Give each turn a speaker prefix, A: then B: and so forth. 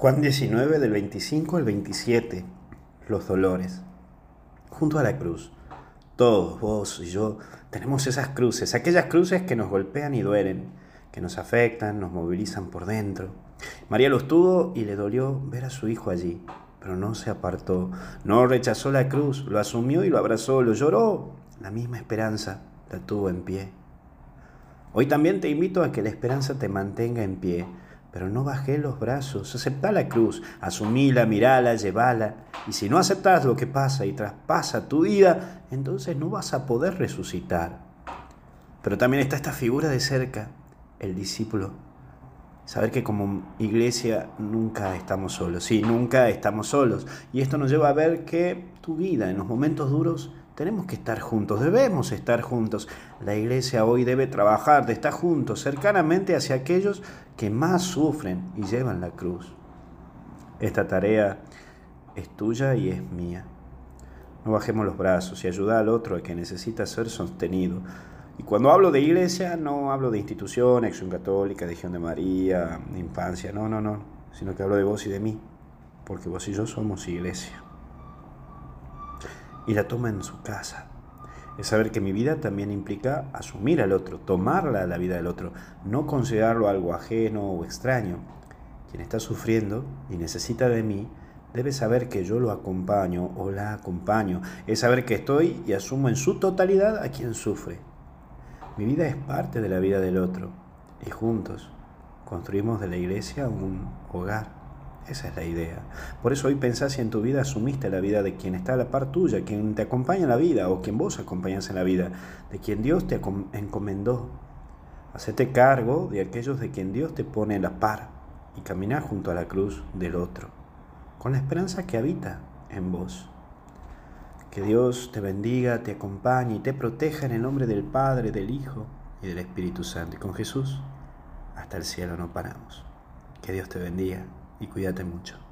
A: Juan 19 del 25 al 27, los dolores. Junto a la cruz, todos, vos y yo, tenemos esas cruces, aquellas cruces que nos golpean y duelen, que nos afectan, nos movilizan por dentro. María los tuvo y le dolió ver a su hijo allí, pero no se apartó, no rechazó la cruz, lo asumió y lo abrazó, lo lloró. La misma esperanza la tuvo en pie. Hoy también te invito a que la esperanza te mantenga en pie pero no bajé los brazos, aceptá la cruz, asumíla, mirala, llevala. Y si no aceptás lo que pasa y traspasa tu vida, entonces no vas a poder resucitar. Pero también está esta figura de cerca, el discípulo. Saber que como iglesia nunca estamos solos, sí, nunca estamos solos. Y esto nos lleva a ver que tu vida en los momentos duros tenemos que estar juntos, debemos estar juntos. La iglesia hoy debe trabajar de estar juntos, cercanamente hacia aquellos que más sufren y llevan la cruz. Esta tarea es tuya y es mía. No bajemos los brazos y ayuda al otro que necesita ser sostenido. Y cuando hablo de iglesia, no hablo de institución, acción católica, Legión de María, infancia, no, no, no, sino que hablo de vos y de mí, porque vos y yo somos iglesia y la toma en su casa. Es saber que mi vida también implica asumir al otro, tomarla la vida del otro, no considerarlo algo ajeno o extraño. Quien está sufriendo y necesita de mí debe saber que yo lo acompaño o la acompaño. Es saber que estoy y asumo en su totalidad a quien sufre. Mi vida es parte de la vida del otro y juntos construimos de la iglesia un hogar. Esa es la idea. Por eso hoy pensás si en tu vida asumiste la vida de quien está a la par tuya, quien te acompaña en la vida o quien vos acompañas en la vida, de quien Dios te encomendó. Hacete cargo de aquellos de quien Dios te pone en la par y caminar junto a la cruz del otro, con la esperanza que habita en vos. Que Dios te bendiga, te acompañe y te proteja en el nombre del Padre, del Hijo y del Espíritu Santo. Y con Jesús hasta el cielo no paramos. Que Dios te bendiga y cuídate mucho.